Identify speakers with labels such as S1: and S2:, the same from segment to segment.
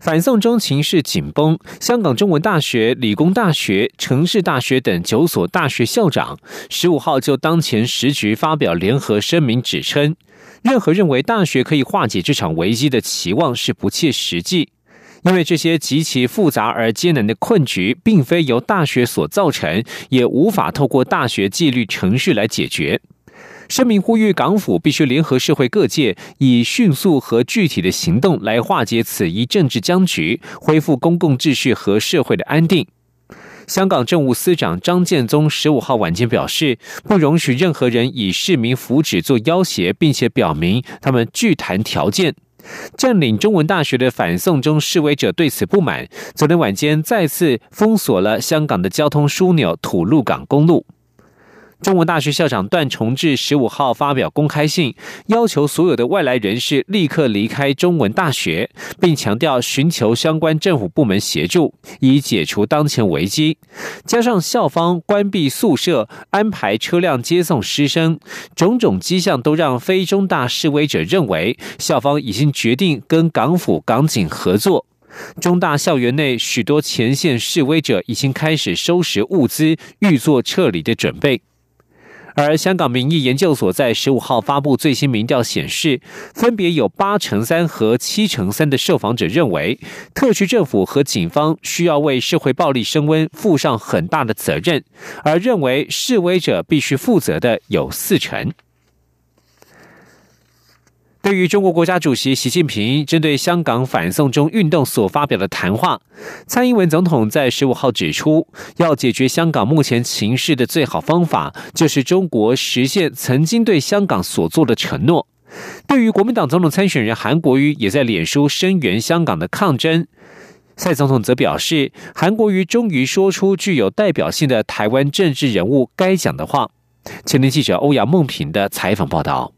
S1: 反送中情势紧绷，香港中文大学、理工大学、城市大学等九所大学校长十五号就当前时局发表联合声明，指称任何认为大学可以化解这场危机的期望是不切实际，因为这些极其复杂而艰难的困局并非由大学所造成，也无法透过大学纪律程序来解决。声明呼吁港府必须联合社会各界，以迅速和具体的行动来化解此一政治僵局，恢复公共秩序和社会的安定。香港政务司长张建宗十五号晚间表示，不容许任何人以市民福祉做要挟，并且表明他们拒谈条件。占领中文大学的反送中示威者对此不满，昨天晚间再次封锁了香港的交通枢纽吐露港公路。中文大学校长段崇智十五号发表公开信，要求所有的外来人士立刻离开中文大学，并强调寻求相关政府部门协助，以解除当前危机。加上校方关闭宿舍、安排车辆接送师生，种种迹象都让非中大示威者认为，校方已经决定跟港府港警合作。中大校园内许多前线示威者已经开始收拾物资，预做撤离的准备。而香港民意研究所在十五号发布最新民调显示，分别有八成三和七成三的受访者认为，特区政府和警方需要为社会暴力升温负上很大的责任，而认为示威者必须负责的有四成。对于中国国家主席习近平针对香港反送中运动所发表的谈话，蔡英文总统在十五号指出，要解决香港目前情势的最好方法，就是中国实现曾经对香港所做的承诺。对于国民党总统参选人韩国瑜，也在脸书声援香港的抗争。蔡总统则表示，韩国瑜终于说出具有代表性的台湾政治人物该讲的话。前天记者欧阳梦平的采访报道。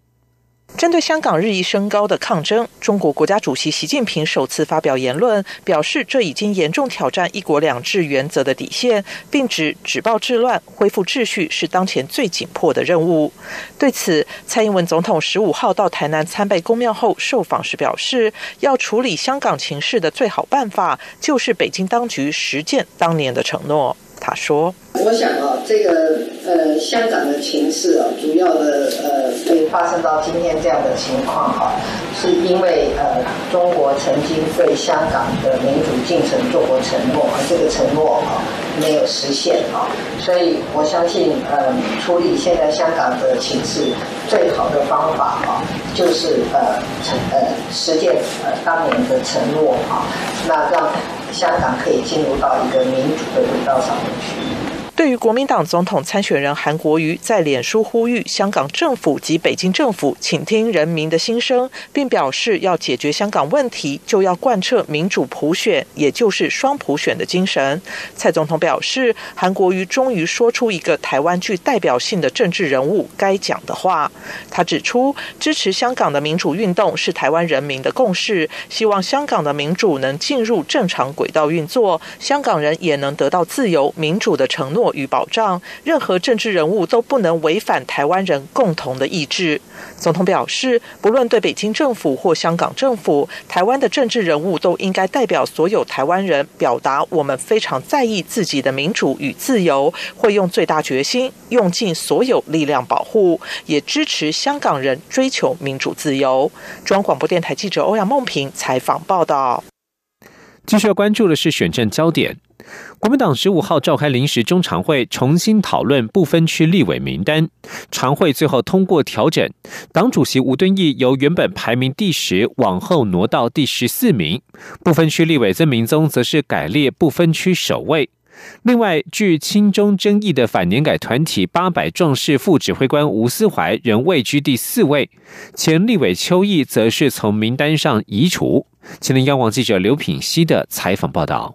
S2: 针对香港日益升高的抗争，中国国家主席习近平首次发表言论，表示这已经严重挑战“一国两制”原则的底线，并指止暴制乱、恢复秩序是当前最紧迫的任务。对此，蔡英文总统十五号到台南参拜公庙后受访时表示，要处理香港情势的最好办法，就是北京当局实践当年的承诺。他说：“
S3: 我想啊，这个呃，香港的情势啊，主要的呃，会发生到今天这样的情况哈，是因为呃，中国曾经对香港的民主进程做过承诺，而这个承诺啊没有实现啊，所以我相信呃，处理现在香港的情势最好的方法啊，就是呃，承呃，实践呃当年的承诺啊，那让。”香港可以进入到一个民主的轨道上面去。
S2: 对于国民党总统参选人韩国瑜在脸书呼吁香港政府及北京政府倾听人民的心声，并表示要解决香港问题，就要贯彻民主普选，也就是双普选的精神。蔡总统表示，韩国瑜终于说出一个台湾具代表性的政治人物该讲的话。他指出，支持香港的民主运动是台湾人民的共识，希望香港的民主能进入正常轨道运作，香港人也能得到自由民主的承诺。与保障，任何政治人物都不能违反台湾人共同的意志。总统表示，不论对北京政府或香港政府，台湾的政治人物都应该代表所有台湾人，表达我们非常在意自己的民主与自由，会用最大决心，用尽所有力量保护，也支持香港人追求民主自由。中央广播电台记者欧阳梦平采访报道。
S1: 继续要关注的是选战焦点。国民党十五号召开临时中常会，重新讨论不分区立委名单。常会最后通过调整，党主席吴敦义由原本排名第十往后挪到第十四名，不分区立委曾明宗则是改列不分区首位。另外，据亲中争议的反年改团体八百壮士副指挥官吴思怀仍位居第四位，前立委邱毅则是从名单上移除。前天央广记者刘品熙的采访报道。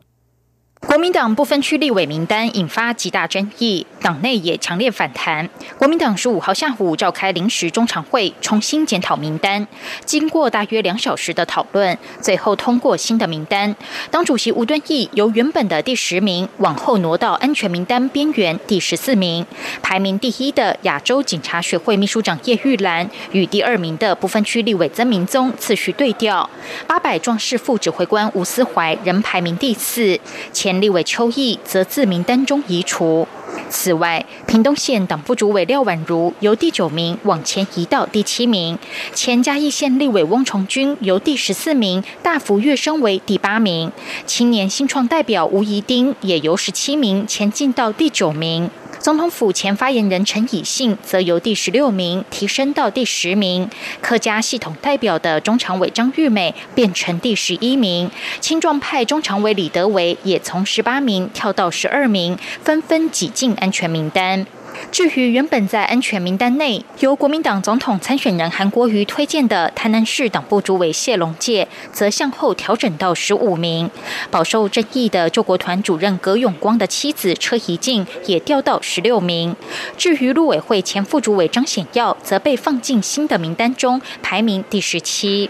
S4: 国民党不分区立委名单引发极大争议，党内也强烈反弹。国民党十五号下午召开临时中常会，重新检讨名单。经过大约两小时的讨论，最后通过新的名单。党主席吴敦义由原本的第十名往后挪到安全名单边缘第十四名。排名第一的亚洲警察学会秘书长叶玉兰与第二名的不分区立委曾明宗次序对调。八百壮士副指挥官吴思怀仍排名第四。前前立委邱毅则自名单中移除。此外，屏东县党部主委廖婉如由第九名往前移到第七名，前嘉义县立委翁崇军由第十四名大幅跃升为第八名，青年新创代表吴怡丁也由十七名前进到第九名。总统府前发言人陈以信则由第十六名提升到第十名，客家系统代表的中常委张玉美变成第十一名，青壮派中常委李德维也从十八名跳到十二名，纷纷挤进安全名单。至于原本在安全名单内由国民党总统参选人韩国瑜推荐的台南市党部主委谢龙介，则向后调整到十五名。饱受争议的救国团主任葛永光的妻子车怡静也调到十六名。至于陆委会前副主委张显耀，则被放进新的名单中，排名第十七。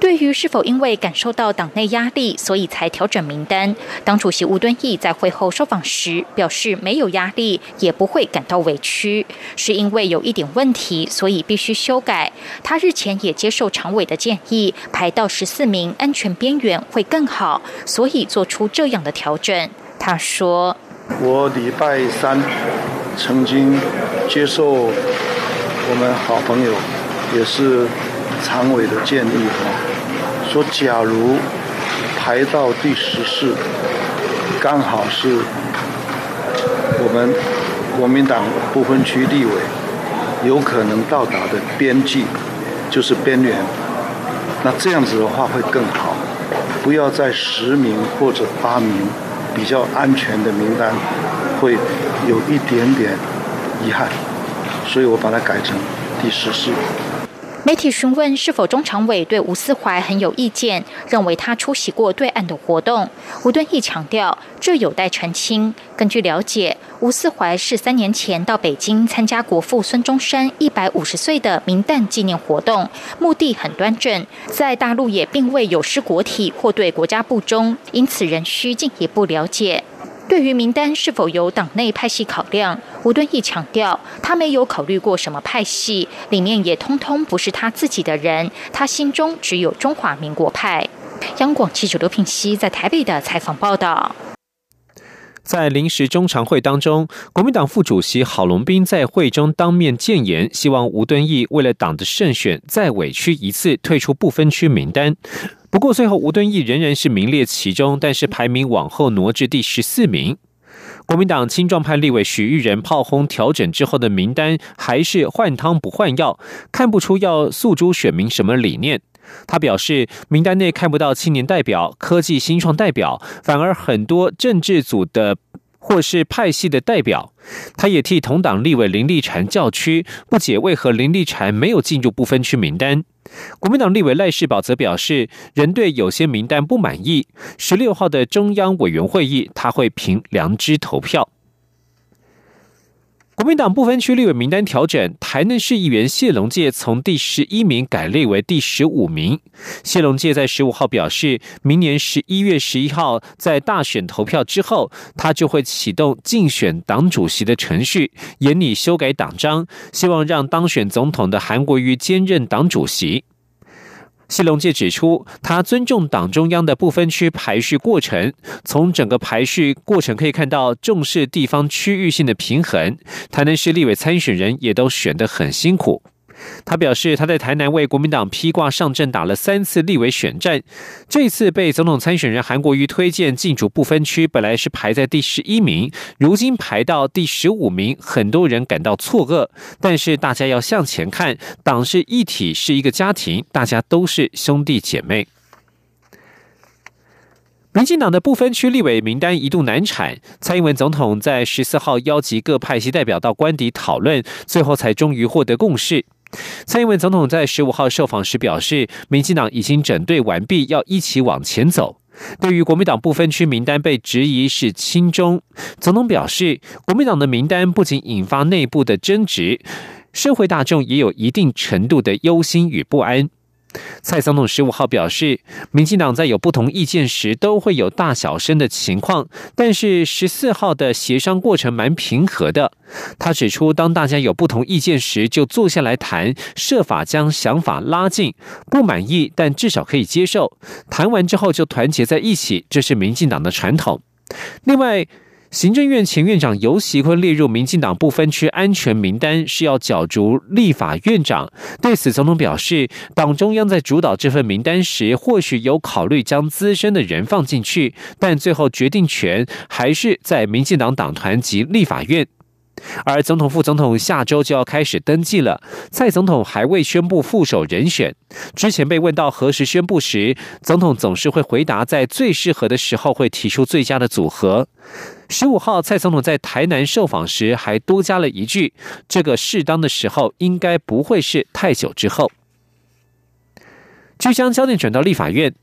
S4: 对于是否因为感受到党内压力，所以才调整名单，党主席吴敦义在会后受访时表示，没有压力，也不会感到委屈，是因为有一点问题，所以必须修改。他日前也接受常委的建议，排到十四名安全边缘会更好，所以做出这样的调整。他说：“
S5: 我礼拜三曾经接受我们好朋友，也是。”常委的建议说，假如排到第十四，刚好是我们国民党不分区立委有可能到达的边际，就是边缘。那这样子的话会更好，不要在十名或者八名比较安全的名单，会有一点点遗憾，所以我把它改成第十四。
S4: 媒体询问是否中常委对吴思怀很有意见，认为他出席过对岸的活动。吴敦义强调，这有待澄清。根据了解，吴思怀是三年前到北京参加国父孙中山一百五十岁的明旦纪念活动，目的很端正，在大陆也并未有失国体或对国家不忠，因此仍需进一步了解。对于名单是否有党内派系考量，吴敦义强调，他没有考虑过什么派系，里面也通通不是他自己的人，他心中只有中华民国派。央广记者刘品熙在台北的采访报道。
S1: 在临时中常会当中，国民党副主席郝龙斌在会中当面谏言，希望吴敦义为了党的胜选，再委屈一次，退出不分区名单。不过最后，吴敦义仍然是名列其中，但是排名往后挪至第十四名。国民党青壮派立委许玉仁炮轰调整之后的名单还是换汤不换药，看不出要诉诸选民什么理念。他表示，名单内看不到青年代表、科技新创代表，反而很多政治组的或是派系的代表。他也替同党立委林立禅叫屈，不解为何林立禅没有进入不分区名单。国民党立委赖世宝则表示，仍对有些名单不满意。十六号的中央委员会议，他会凭良知投票。国民党不分区立委名单调整，台南市议员谢龙介从第十一名改立为第十五名。谢龙介在十五号表示，明年十一月十一号在大选投票之后，他就会启动竞选党主席的程序，严拟修改党章，希望让当选总统的韩国瑜兼任党主席。谢龙介指出，他尊重党中央的不分区排序过程。从整个排序过程可以看到，重视地方区域性的平衡。台南市立委参选人也都选得很辛苦。他表示，他在台南为国民党披挂上阵，打了三次立委选战。这次被总统参选人韩国瑜推荐进驻不分区，本来是排在第十一名，如今排到第十五名，很多人感到错愕。但是大家要向前看，党是一体，是一个家庭，大家都是兄弟姐妹。民进党的不分区立委名单一度难产，蔡英文总统在十四号邀集各派系代表到官邸讨论，最后才终于获得共识。蔡英文总统在十五号受访时表示，民进党已经整队完毕，要一起往前走。对于国民党不分区名单被质疑是亲中，总统表示，国民党的名单不仅引发内部的争执，社会大众也有一定程度的忧心与不安。蔡总统十五号表示，民进党在有不同意见时都会有大小声的情况，但是十四号的协商过程蛮平和的。他指出，当大家有不同意见时，就坐下来谈，设法将想法拉近。不满意，但至少可以接受。谈完之后就团结在一起，这是民进党的传统。另外。行政院前院长尤习坤列入民进党不分区安全名单，是要角逐立法院长。对此，总统表示，党中央在主导这份名单时，或许有考虑将资深的人放进去，但最后决定权还是在民进党党团及立法院。而总统、副总统下周就要开始登记了。蔡总统还未宣布副手人选。之前被问到何时宣布时，总统总是会回答在最适合的时候会提出最佳的组合。十五号，蔡总统在台南受访时还多加了一句：“这个适当的时候应该不会是太久之后。”就将焦点转到立法院，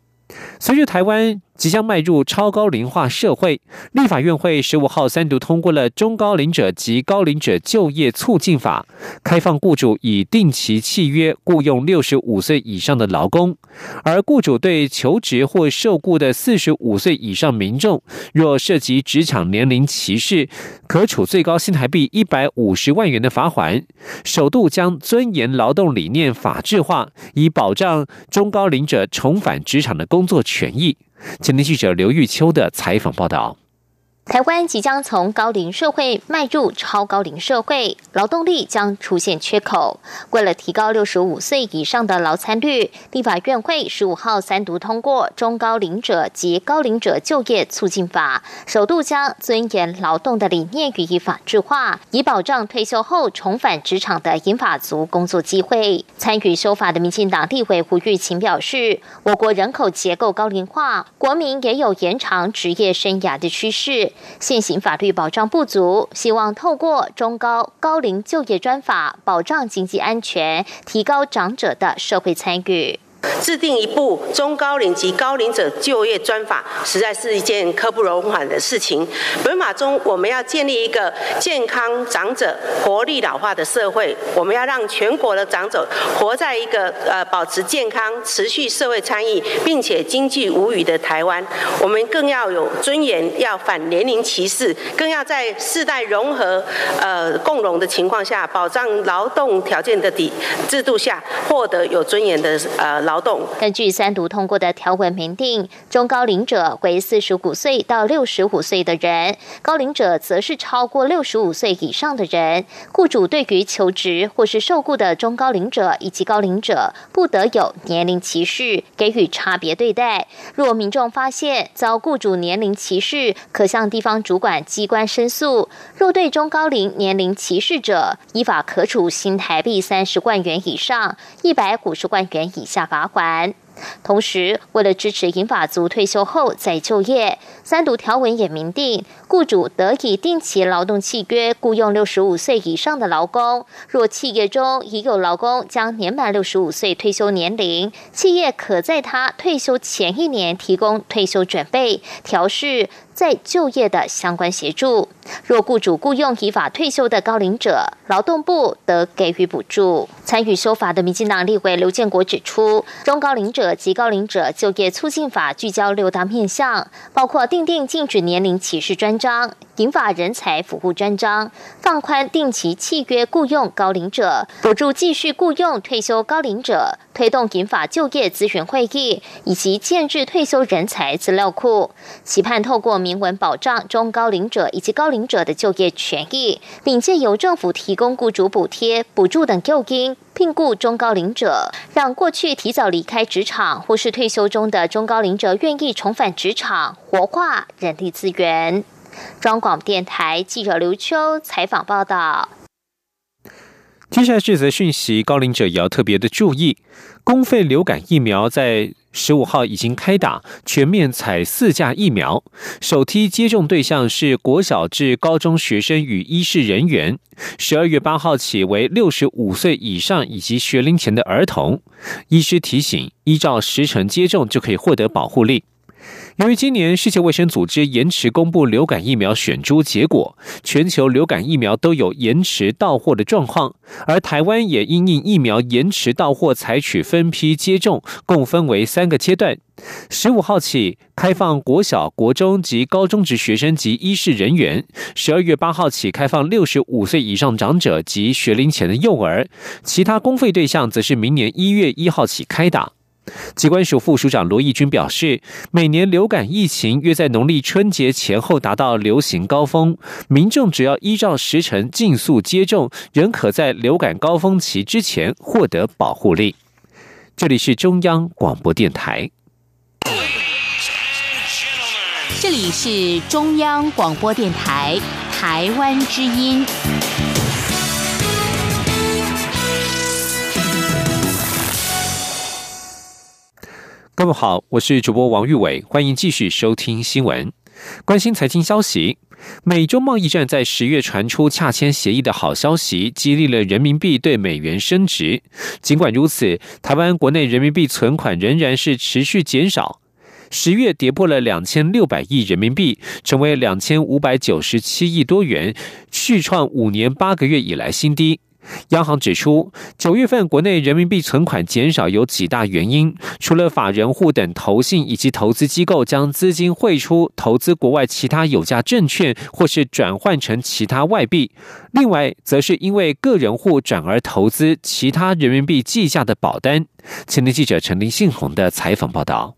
S1: 随着台湾。即将迈入超高龄化社会，立法院会十五号三读通过了《中高龄者及高龄者就业促进法》，开放雇主以定期契约雇佣六十五岁以上的劳工，而雇主对求职或受雇的四十五岁以上民众，若涉及职场年龄歧视，可处最高新台币一百五十万元的罚款。首度将尊严劳动理念法制化，以保障中高龄者重返职场的工作权益。前天记者刘玉秋的采访报道。
S6: 台湾即将从高龄社会迈入超高龄社会，劳动力将出现缺口。为了提高六十五岁以上的劳参率，立法院会十五号三读通过《中高龄者及高龄者就业促进法》，首度将尊严劳动的理念予以法制化，以保障退休后重返职场的银发族工作机会。参与修法的民进党立委胡玉琴表示：“我国人口结构高龄化，国民也有延长职业生涯的趋势。”现行法律保障不足，希望透过中高高龄就业专法，保障经济安全，提高长者的社会参与。
S7: 制定一部中高龄及高龄者就业专法，实在是一件刻不容缓的事情。本法中，我们要建立一个健康长者、活力老化的社会，我们要让全国的长者活在一个呃保持健康、持续社会参与，并且经济无虞的台湾。我们更要有尊严，要反年龄歧视，更要在世代融合、呃共荣的情况下，保障劳动条件的底制度下，获得有尊严的呃劳。劳动
S6: 根据三读通过的条文明定，中高龄者为四十五岁到六十五岁的人，高龄者则是超过六十五岁以上的人。雇主对于求职或是受雇的中高龄者以及高龄者，不得有年龄歧视，给予差别对待。若民众发现遭雇主年龄歧视，可向地方主管机关申诉。若对中高龄年龄歧视者，依法可处新台币三十万元以上一百五十万元以下罚。罚款。同时，为了支持银发族退休后再就业，三读条文也明定，雇主得以定期劳动契约雇佣六十五岁以上的劳工。若企业中已有劳工将年满六十五岁退休年龄，企业可在他退休前一年提供退休准备、调试。在就业的相关协助，若雇主雇佣依法退休的高龄者，劳动部得给予补助。参与修法的民进党立委刘建国指出，中高龄者及高龄者就业促进法聚焦六大面向，包括订定禁止年龄歧视专章、引法人才服务专章、放宽定期契约雇佣高龄者、补助继续雇佣退休高龄者、推动引法就业咨询会议以及建制退休人才资料库，期盼透过。明文保障中高龄者以及高龄者的就业权益，并借由政府提供雇主补贴、补助等诱因，聘雇中高龄者，让过去提早离开职场或是退休中的中高龄者愿意重返职场，活化人力资源。中广电台记者刘秋采访报道。
S1: 接下来这则讯息，高龄者也要特别的注意，公费流感疫苗在。十五号已经开打，全面采四价疫苗。首批接种对象是国小至高中学生与医事人员。十二月八号起为六十五岁以上以及学龄前的儿童。医师提醒，依照时程接种就可以获得保护力。由于今年世界卫生组织延迟公布流感疫苗选株结果，全球流感疫苗都有延迟到货的状况，而台湾也因应疫苗延迟到货，采取分批接种，共分为三个阶段。十五号起开放国小、国中及高中职学生及医事人员；十二月八号起开放六十五岁以上长者及学龄前的幼儿，其他公费对象则是明年一月一号起开打。机关署副署长罗义军表示，每年流感疫情约在农历春节前后达到流行高峰，民众只要依照时程尽速接种，仍可在流感高峰期之前获得保护力。这里是中央广播电台。
S8: 这里是中央广播电台台湾之音。
S1: 各位好，我是主播王玉伟，欢迎继续收听新闻，关心财经消息。美中贸易战在十月传出洽签协议的好消息，激励了人民币对美元升值。尽管如此，台湾国内人民币存款仍然是持续减少，十月跌破了两千六百亿人民币，成为两千五百九十七亿多元，续创五年八个月以来新低。央行指出，九月份国内人民币存款减少有几大原因，除了法人户等投信以及投资机构将资金汇出投资国外其他有价证券，或是转换成其他外币，另外则是因为个人户转而投资其他人民币计价的保单。前天记者陈林信宏的采访报道。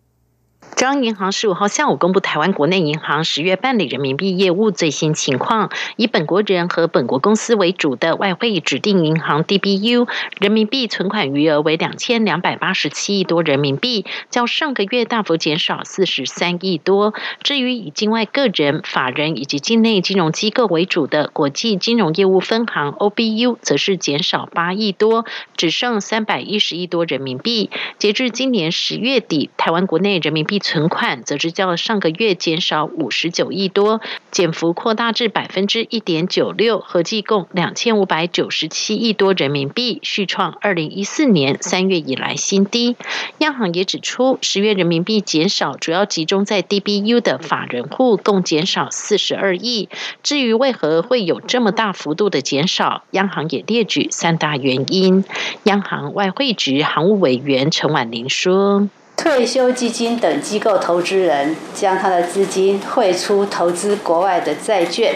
S9: 中央银行十五号下午公布台湾国内银行十月办理人民币业务最新情况，以本国人和本国公司为主的外汇指定银行 DBU 人民币存款余额为两千两百八十七亿多人民币，较上个月大幅减少四十三亿多。至于以境外个人、法人以及境内金融机构为主的国际金融业务分行 OBU，则是减少八亿多，只剩三百一十亿多人民币。截至今年十月底，台湾国内人民币存款则是较上个月减少五十九亿多，减幅扩大至百分之一点九六，合计共两千五百九十七亿多人民币，续创二零一四年三月以来新低。央行也指出，十月人民币减少主要集中在 DBU 的法人户，共减少四十二亿。至于为何会有这么大幅度的减少，央行也列举三大原因。央行外汇局行务委员陈婉玲说。
S10: 退休基金等机构投资人将他的资金汇出投资国外的债券、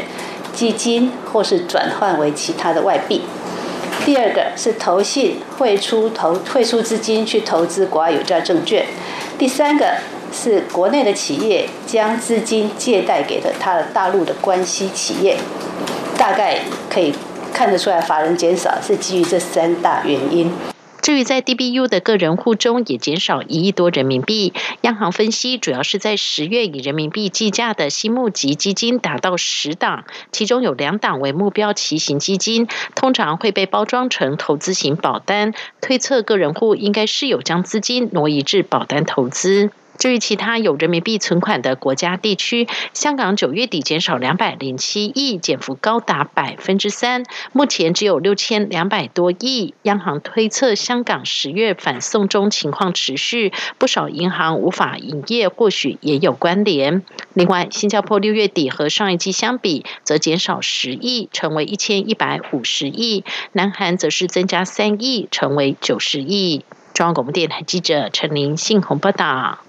S10: 基金，或是转换为其他的外币。第二个是投信汇出投汇出资金去投资国外有价证券。第三个是国内的企业将资金借贷给了他的大陆的关系企业。大概可以看得出来，法人减少是基于这三大原因。
S9: 至于在 DBU 的个人户中也减少一亿多人民币，央行分析主要是在十月以人民币计价的新募集基金达到十档，其中有两档为目标骑行基金，通常会被包装成投资型保单，推测个人户应该是有将资金挪移至保单投资。至于其他有人民币存款的国家地区，香港九月底减少两百零七亿，减幅高达百分之三，目前只有六千两百多亿。央行推测，香港十月反送中情况持续，不少银行无法营业，或许也有关联。另外，新加坡六月底和上一季相比，则减少十亿，成为一千一百五十亿；南韩则是增加三亿，成为九十亿。中央广播电台记者陈琳信鸿报道。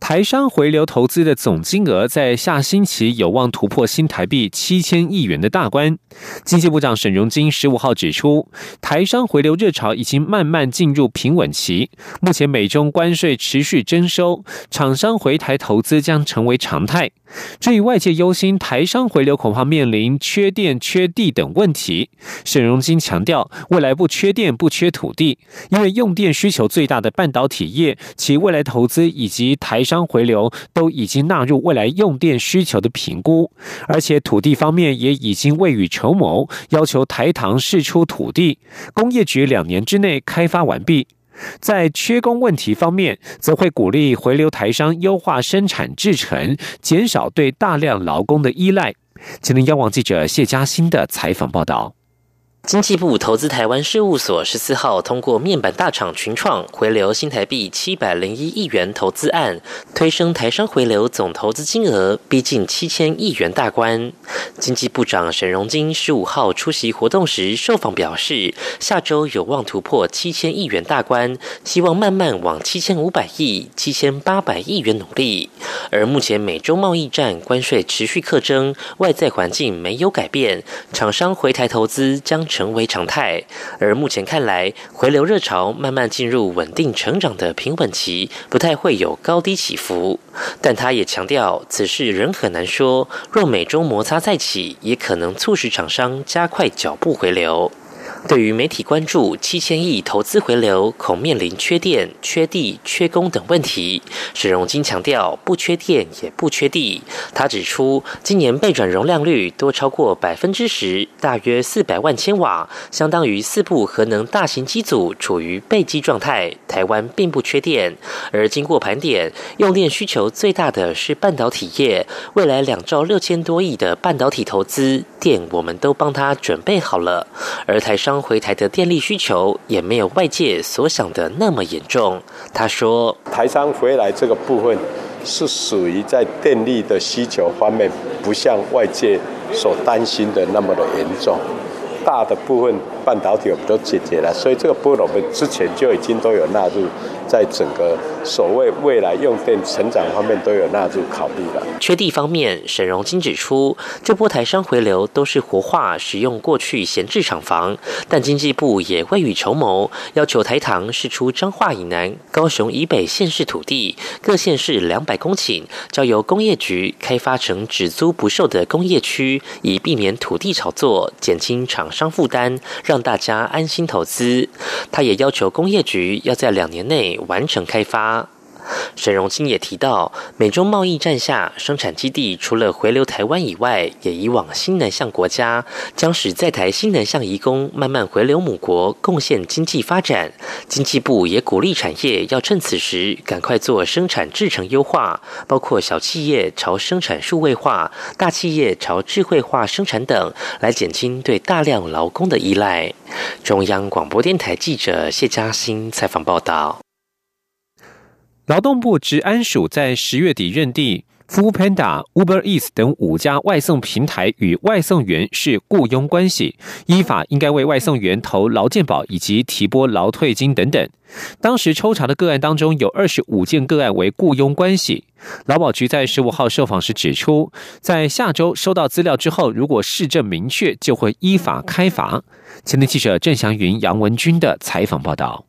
S1: 台商回流投资的总金额在下星期有望突破新台币七千亿元的大关。经济部长沈荣金十五号指出，台商回流热潮已经慢慢进入平稳期，目前美中关税持续征收，厂商回台投资将成为常态。至于外界忧心台商回流恐怕面临缺电、缺地等问题，沈荣金强调，未来不缺电、不缺土地，因为用电需求最大的半导体业，其未来投资以及台商回流都已经纳入未来用电需求的评估，而且土地方面也已经未雨绸缪，要求台糖释出土地，工业局两年之内开发完毕。在缺工问题方面，则会鼓励回流台商优化生产制程，减少对大量劳工的依赖。吉林央网记者谢嘉欣的采访报道。
S11: 经济部投资台湾事务所十四号通过面板大厂群创回流新台币七百零一亿元投资案，推升台商回流总投资金额逼近七千亿元大关。经济部长沈荣金十五号出席活动时受访表示，下周有望突破七千亿元大关，希望慢慢往七千五百亿、七千八百亿元努力。而目前美洲贸易战关税持续克征，外在环境没有改变，厂商回台投资将。成为常态，而目前看来，回流热潮慢慢进入稳定成长的平稳期，不太会有高低起伏。但他也强调，此事仍很难说。若美中摩擦再起，也可能促使厂商加快脚步回流。对于媒体关注七千亿投资回流恐面临缺电、缺地、缺工等问题，沈荣金强调不缺电也不缺地。他指出，今年备转容量率多超过百分之十，大约四百万千瓦，相当于四部核能大型机组处于备机状态。台湾并不缺电，而经过盘点，用电需求最大的是半导体业。未来两兆六千多亿的半导体投资电，我们都帮他准备好了。而台上。商回台的电力需求也没有外界所想的那么严重。他说：“台商回来这个部分是属于在电力的需求方面，不像外界所担心的那么的严重。大的部分半导体我们都解决了，所以这个部分我们之前就已经都有纳入。”在整个所谓未来用电成长方面都有纳入考虑了。缺地方面，沈荣金指出，这波台商回流都是活化使用过去闲置厂房，但经济部也未雨绸缪，要求台糖释出彰化以南、高雄以北县市土地，各县市两百公顷，交由工业局开发成只租不售的工业区，以避免土地炒作，减轻厂商负担，让大家安心投资。他也要求工业局要在两年内。完成开发。沈荣清也提到，美中贸易战下，生产基地除了回流台湾以外，也移往新南向国家，将使在台新南向移工慢慢回流母国，贡献经济发展。经济部也鼓励产业要趁此时赶快做生产制程优化，包括小企业朝生产数位化，大企业朝智慧化生产等，来减轻对大量劳工的依赖。中央广播电台记者谢嘉欣采访报道。
S1: 劳动部治安署在十月底认定 Foodpanda、Uber Eats 等五家外送平台与外送员是雇佣关系，依法应该为外送员投劳健保以及提拨劳退金等等。当时抽查的个案当中，有二十五件个案为雇佣关系。劳保局在十五号受访时指出，在下周收到资料之后，如果市政明确，就会依法开罚。前天记者郑祥云、杨文军的采访报道。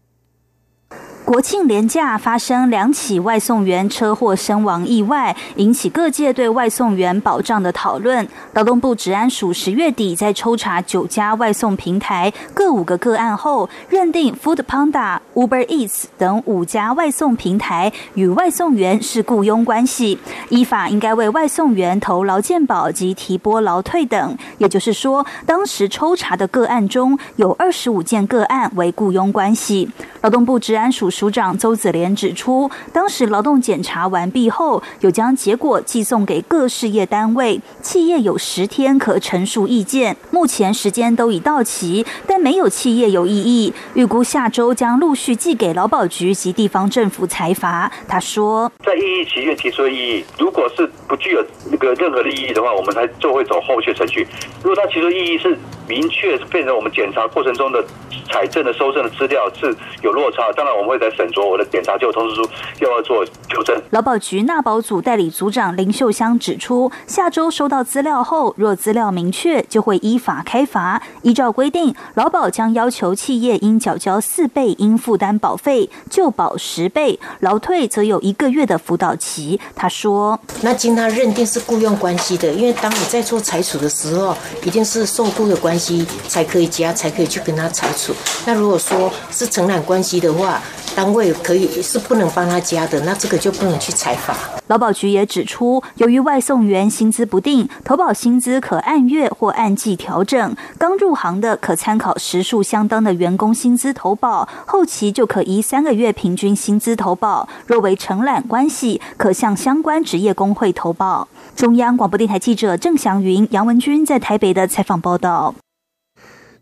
S12: 国庆连假发生两起外送员车祸身亡意外，引起各界对外送员保障的讨论。劳动部治安署十月底在抽查九家外送平台各五个个案后，认定 Food Panda、Uber Eats 等五家外送平台与外送员是雇佣关系，依法应该为外送员投劳健保及提拨劳退等。也就是说，当时抽查的个案中有二十五件个案为雇佣关系。劳动部治安署。署长邹子莲指出，当时劳动检查完毕后，有将结果寄送给各事业单位，企业有十天可陈述意见。目前时间都已到期，但没有企业有异议，预估下周将陆续寄给劳保局及地方政府裁罚。他说，在异议期间提出的异议，如果是不具有那个任何的意义的话，我们才就会走后续程序。如果他提出异议是明确变成我们检查过程中的采证的、收证的资料是有落差，当然我们会。在审酌我的检查就通知书，又要做纠正。劳保局纳保组代理组长林秀香指出，下周收到资料后，若资料明确，就会依法开罚。依照规定，劳保将要求企业应缴交四倍应负担保费，就保十倍，劳退则有一个月的辅导期。他说：“那经他认定是雇佣关系的，因为当你在做裁处的时候，一定是受雇的关系才可以加，才可以去跟他裁处。那如果说是承揽关系的话，单位可以是不能帮他加的，那这个就不能去采罚。劳保局也指出，由于外送员薪资不定，投保薪资可按月或按季调整。刚入行的可参考时数相当的员工薪资投保，后期就可依三个月平均薪资投保。若为承揽关系，可向相关职业工会投保。中央广播电台记者郑祥云、杨文君在台北的采访报道。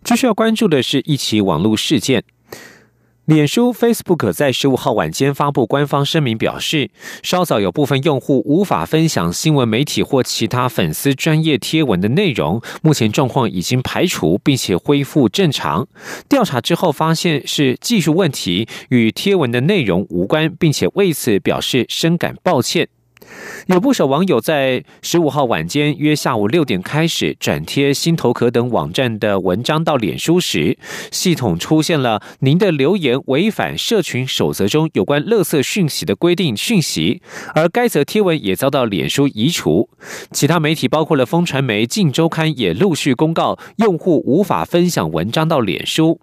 S1: 继续要关注的是一起网络事件。脸书 Facebook 在十五号晚间发布官方声明，表示稍早有部分用户无法分享新闻媒体或其他粉丝专业贴文的内容，目前状况已经排除，并且恢复正常。调查之后发现是技术问题，与贴文的内容无关，并且为此表示深感抱歉。有不少网友在十五号晚间约下午六点开始转贴新头壳等网站的文章到脸书时，系统出现了您的留言违反社群守则中有关垃圾讯息的规定讯息，而该则贴文也遭到脸书移除。其他媒体包括了风传媒、镜周刊也陆续公告用户无法分享文章到脸书。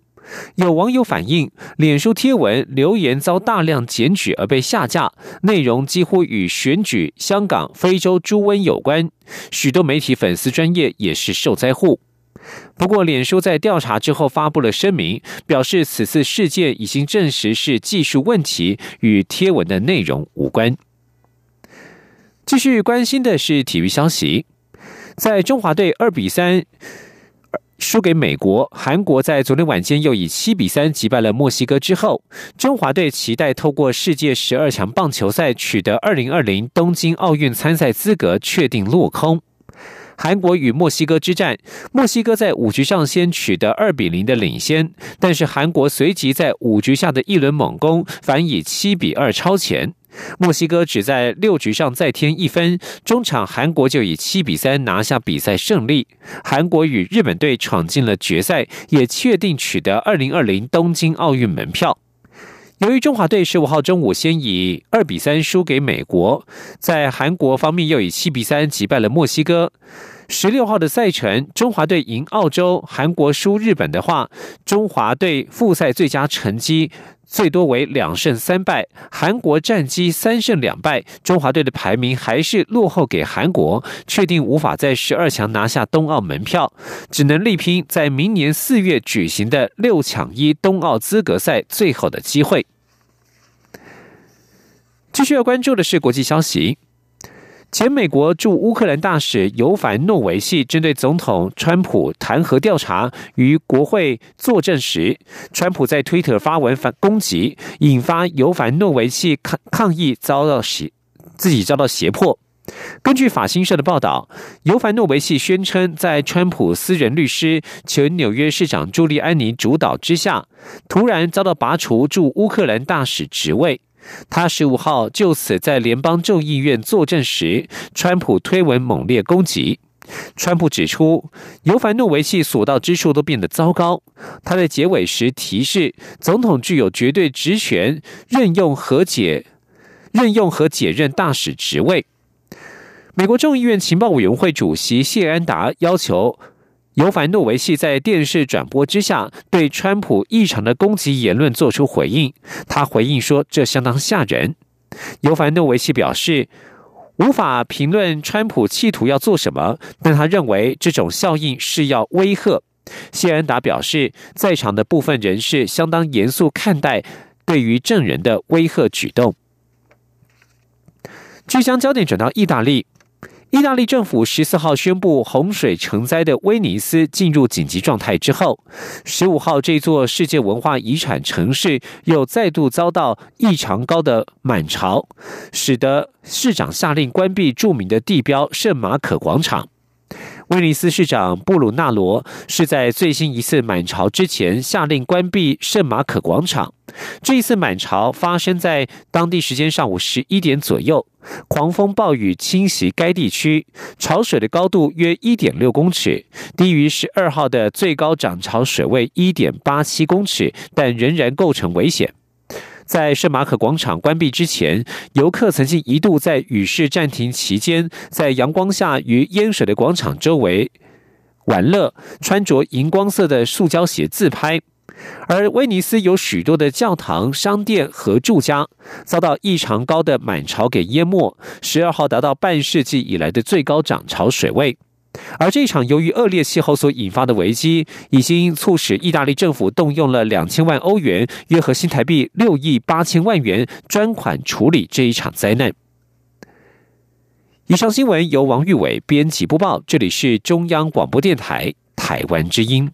S1: 有网友反映，脸书贴文留言遭大量检举而被下架，内容几乎与选举、香港、非洲猪瘟有关。许多媒体粉丝专业也是受灾户。不过，脸书在调查之后发布了声明，表示此次事件已经证实是技术问题，与贴文的内容无关。继续关心的是体育消息，在中华队二比三。输给美国，韩国在昨天晚间又以七比三击败了墨西哥之后，中华队期待透过世界十二强棒球赛取得二零二零东京奥运参赛资格，确定落空。韩国与墨西哥之战，墨西哥在五局上先取得二比零的领先，但是韩国随即在五局下的一轮猛攻，反以七比二超前。墨西哥只在六局上再添一分，中场韩国就以七比三拿下比赛胜利。韩国与日本队闯进了决赛，也确定取得二零二零东京奥运门票。由于中华队十五号中午先以二比三输给美国，在韩国方面又以七比三击败了墨西哥。十六号的赛程，中华队赢澳洲，韩国输日本的话，中华队复赛最佳成绩。最多为两胜三败，韩国战绩三胜两败，中华队的排名还是落后给韩国，确定无法在十二强拿下冬奥门票，只能力拼在明年四月举行的六抢一冬奥资格赛最后的机会。继续要关注的是国际消息。前美国驻乌克兰大使尤凡诺维奇针对总统川普弹劾调查于国会作证时，川普在推特发文反攻击，引发尤凡诺维奇抗抗议，遭到胁自己遭到胁迫。根据法新社的报道，尤凡诺维奇宣称，在川普私人律师前纽约市长朱利安尼主导之下，突然遭到拔除驻乌克兰大使职位。他十五号就此在联邦众议院作证时，川普推文猛烈攻击。川普指出，尤凡诺维奇所到之处都变得糟糕。他在结尾时提示，总统具有绝对职权，任用和解、任用和解任大使职位。美国众议院情报委员会主席谢安达要求。尤凡诺维奇在电视转播之下对川普异常的攻击言论做出回应。他回应说：“这相当吓人。”尤凡诺维奇表示无法评论川普企图要做什么，但他认为这种效应是要威吓。谢恩达表示，在场的部分人士相当严肃看待对于证人的威吓举动。据将焦点转到意大利。意大利政府十四号宣布洪水成灾的威尼斯进入紧急状态之后，十五号这座世界文化遗产城市又再度遭到异常高的满潮，使得市长下令关闭著名的地标圣马可广场。威尼斯市长布鲁纳罗是在最新一次满潮之前下令关闭圣马可广场。这一次满潮发生在当地时间上午十一点左右，狂风暴雨侵袭该地区，潮水的高度约一点六公尺，低于十二号的最高涨潮水位一点八七公尺，但仍然构成危险。在圣马可广场关闭之前，游客曾经一度在雨势暂停期间，在阳光下与淹水的广场周围玩乐，穿着荧光色的塑胶鞋自拍。而威尼斯有许多的教堂、商店和住家遭到异常高的满潮给淹没，十二号达到半世纪以来的最高涨潮水位。而这场由于恶劣气候所引发的危机，已经促使意大利政府动用了两千万欧元（约合新台币六亿八千万元）专款处理这一场灾难。以上新闻由王玉伟编辑播报，这里是中央广播电台台湾之音。